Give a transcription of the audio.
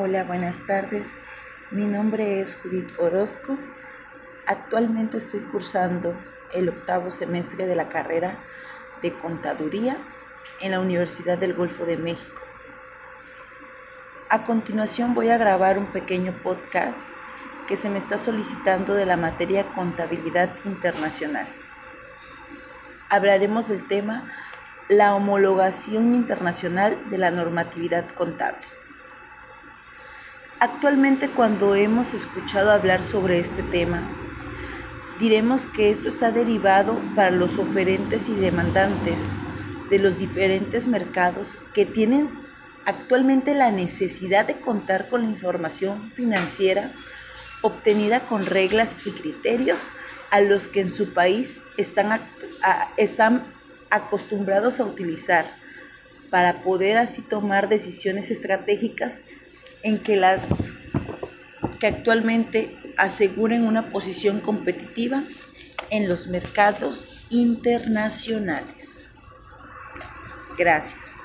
Hola, buenas tardes. Mi nombre es Judith Orozco. Actualmente estoy cursando el octavo semestre de la carrera de Contaduría en la Universidad del Golfo de México. A continuación voy a grabar un pequeño podcast que se me está solicitando de la materia Contabilidad Internacional. Hablaremos del tema la homologación internacional de la normatividad contable. Actualmente cuando hemos escuchado hablar sobre este tema, diremos que esto está derivado para los oferentes y demandantes de los diferentes mercados que tienen actualmente la necesidad de contar con la información financiera obtenida con reglas y criterios a los que en su país están, están acostumbrados a utilizar para poder así tomar decisiones estratégicas en que las que actualmente aseguren una posición competitiva en los mercados internacionales. Gracias.